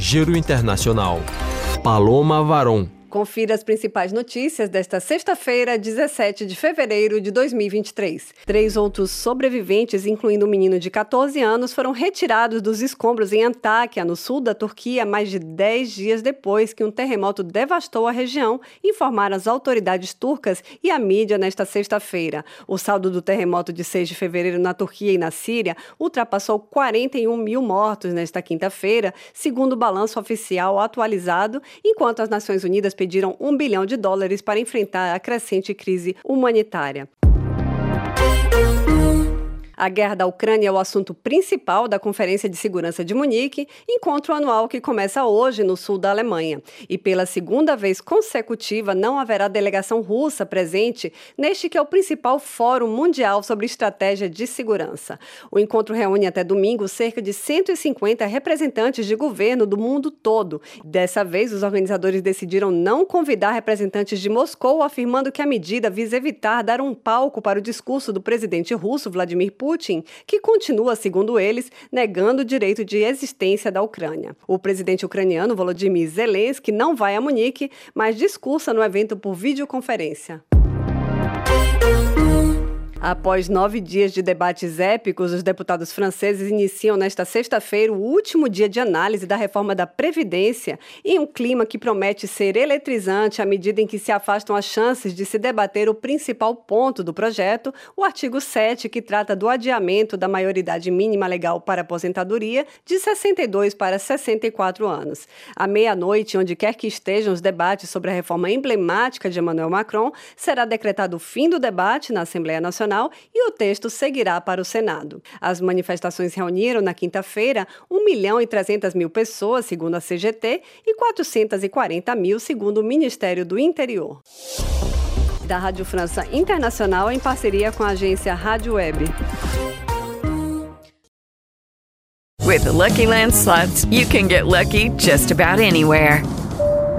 Giro Internacional. Paloma Varon. Confira as principais notícias desta sexta-feira, 17 de fevereiro de 2023. Três outros sobreviventes, incluindo um menino de 14 anos, foram retirados dos escombros em Antáquia, no sul da Turquia, mais de 10 dias depois que um terremoto devastou a região, informaram as autoridades turcas e a mídia nesta sexta-feira. O saldo do terremoto de 6 de fevereiro na Turquia e na Síria ultrapassou 41 mil mortos nesta quinta-feira, segundo o balanço oficial atualizado, enquanto as Nações Unidas pediram um bilhão de dólares para enfrentar a crescente crise humanitária. A guerra da Ucrânia é o assunto principal da Conferência de Segurança de Munique, encontro anual que começa hoje no sul da Alemanha. E pela segunda vez consecutiva, não haverá delegação russa presente neste que é o principal fórum mundial sobre estratégia de segurança. O encontro reúne até domingo cerca de 150 representantes de governo do mundo todo. Dessa vez, os organizadores decidiram não convidar representantes de Moscou, afirmando que a medida visa evitar dar um palco para o discurso do presidente russo Vladimir Putin Putin, que continua, segundo eles, negando o direito de existência da Ucrânia. O presidente ucraniano Volodymyr Zelensky não vai a Munique, mas discursa no evento por videoconferência. Após nove dias de debates épicos, os deputados franceses iniciam nesta sexta-feira o último dia de análise da reforma da Previdência, em um clima que promete ser eletrizante à medida em que se afastam as chances de se debater o principal ponto do projeto, o artigo 7, que trata do adiamento da maioridade mínima legal para aposentadoria de 62 para 64 anos. À meia-noite, onde quer que estejam os debates sobre a reforma emblemática de Emmanuel Macron, será decretado o fim do debate na Assembleia Nacional Nacional e o texto seguirá para o Senado. As manifestações reuniram na quinta-feira 1 milhão e 300 mil pessoas, segundo a CGT, e 440 mil, segundo o Ministério do Interior. Da Rádio França Internacional, em parceria com a agência Rádio Web. With the Lucky Land slots, you can get lucky just about anywhere.